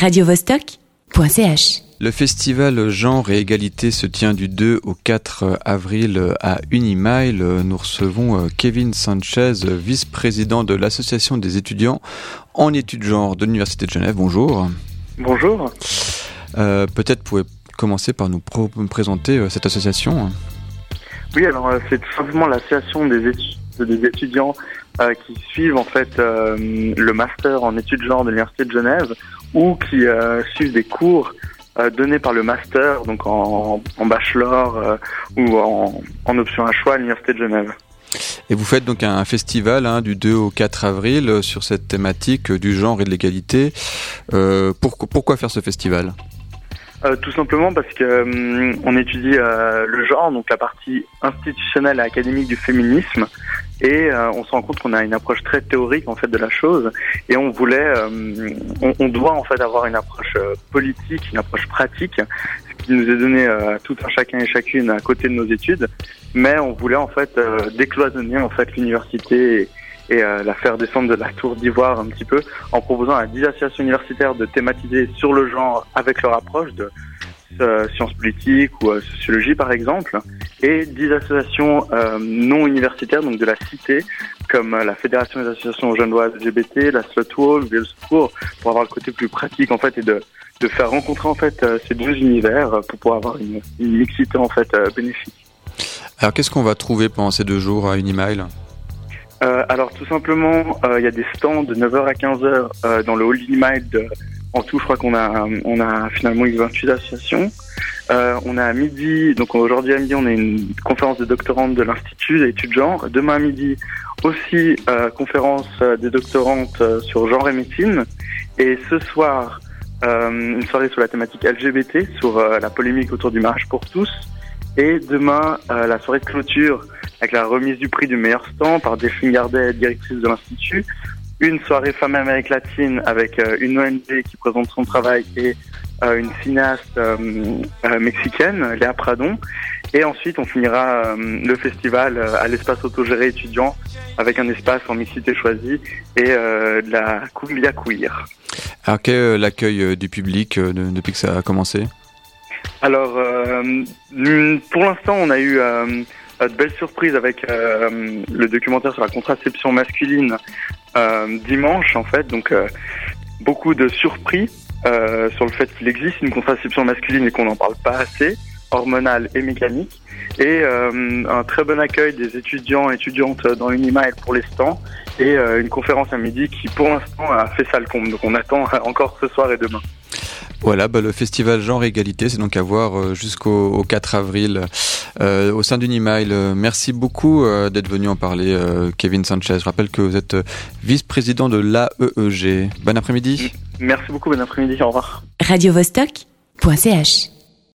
radiovostok.ch. Le festival Genre et Égalité se tient du 2 au 4 avril à Unimile. Nous recevons euh, Kevin Sanchez, vice-président de l'Association des étudiants en études genre de l'Université de Genève. Bonjour. Bonjour. Euh, Peut-être pouvez commencer par nous présenter euh, cette association. Oui, alors c'est tout simplement l'association des, étu- des étudiants euh, qui suivent en fait euh, le master en études genre de l'Université de Genève ou qui euh, suivent des cours donnés par le master, donc en, en bachelor ou en, en option à choix à l'Université de Genève. Et vous faites donc un festival hein, du 2 au 4 avril sur cette thématique du genre et de l'égalité. Pourquoi, faire ce festival? Euh, tout simplement parce que hum, on étudie euh, le genre, donc la partie institutionnelle et académique du féminisme, et euh, on se rend compte qu'on a une approche très théorique en fait de la chose, et on voulait, euh, on, on doit en fait avoir une approche euh, politique, une approche pratique, ce qui nous est donné euh, tout un chacun et chacune à côté de nos études, mais on voulait en fait euh, décloisonner en fait l'université. Et, et euh, la faire descendre de la tour d'ivoire un petit peu en proposant à 10 associations universitaires de thématiser sur le genre avec leur approche de euh, sciences politiques ou euh, sociologie par exemple, et 10 associations euh, non universitaires, donc de la cité, comme la Fédération des associations genevoises LGBT, la Slut Wall, le Secours, pour avoir le côté plus pratique en fait et de, de faire rencontrer en fait ces deux univers pour pouvoir avoir une, une mixité en fait bénéfique. Alors qu'est-ce qu'on va trouver pendant ces deux jours à Unimile alors tout simplement, il y a des stands de 9h à 15h euh, dans le Hall Mile. De, en tout, je crois qu'on a, on a finalement eu 28 associations. Euh, on a à midi, donc aujourd'hui à midi, on a une conférence de doctorantes de l'Institut d'études genre. Demain à midi, aussi euh, conférence euh, des doctorantes euh, sur genre et médecine. Et ce soir, euh, une soirée sur la thématique LGBT, sur euh, la polémique autour du mariage pour tous. Et demain, la soirée de clôture avec la remise du prix du meilleur stand par Delphine Gardet, directrice de l'Institut. Une soirée Femmes Amérique latine avec euh, une ONG qui présente son travail et euh, une cinéaste euh, mexicaine, Léa Pradon. Et ensuite, on finira le festival à l'espace autogéré étudiant avec un espace en mixité choisie et de la cumbia queer. Alors quel est l'accueil du public de- depuis que ça a commencé? Alors, pour l'instant, on a eu de belles surprises avec le documentaire sur la contraception masculine euh, dimanche, en fait. Donc, euh, beaucoup de surpris euh, sur le fait qu'il existe une contraception masculine et qu'on n'en parle pas assez, hormonale et mécanique. Et un très bon accueil des étudiants et étudiantes dans Unimile pour les stands. Et une conférence à midi qui, pour l'instant, a fait ça le compte. Donc, on attend encore ce soir et demain. Voilà, bah, le festival Genre Égalité, c'est donc à voir jusqu'au au 4 avril euh, au sein d'Unimile. Euh, Merci beaucoup euh, d'être venu en parler, euh, Kevin Sanchez. Je rappelle que vous êtes euh, vice-président de l'AEEG. Bon après-midi. Merci beaucoup, bon après-midi, au revoir. radiovostok.ch.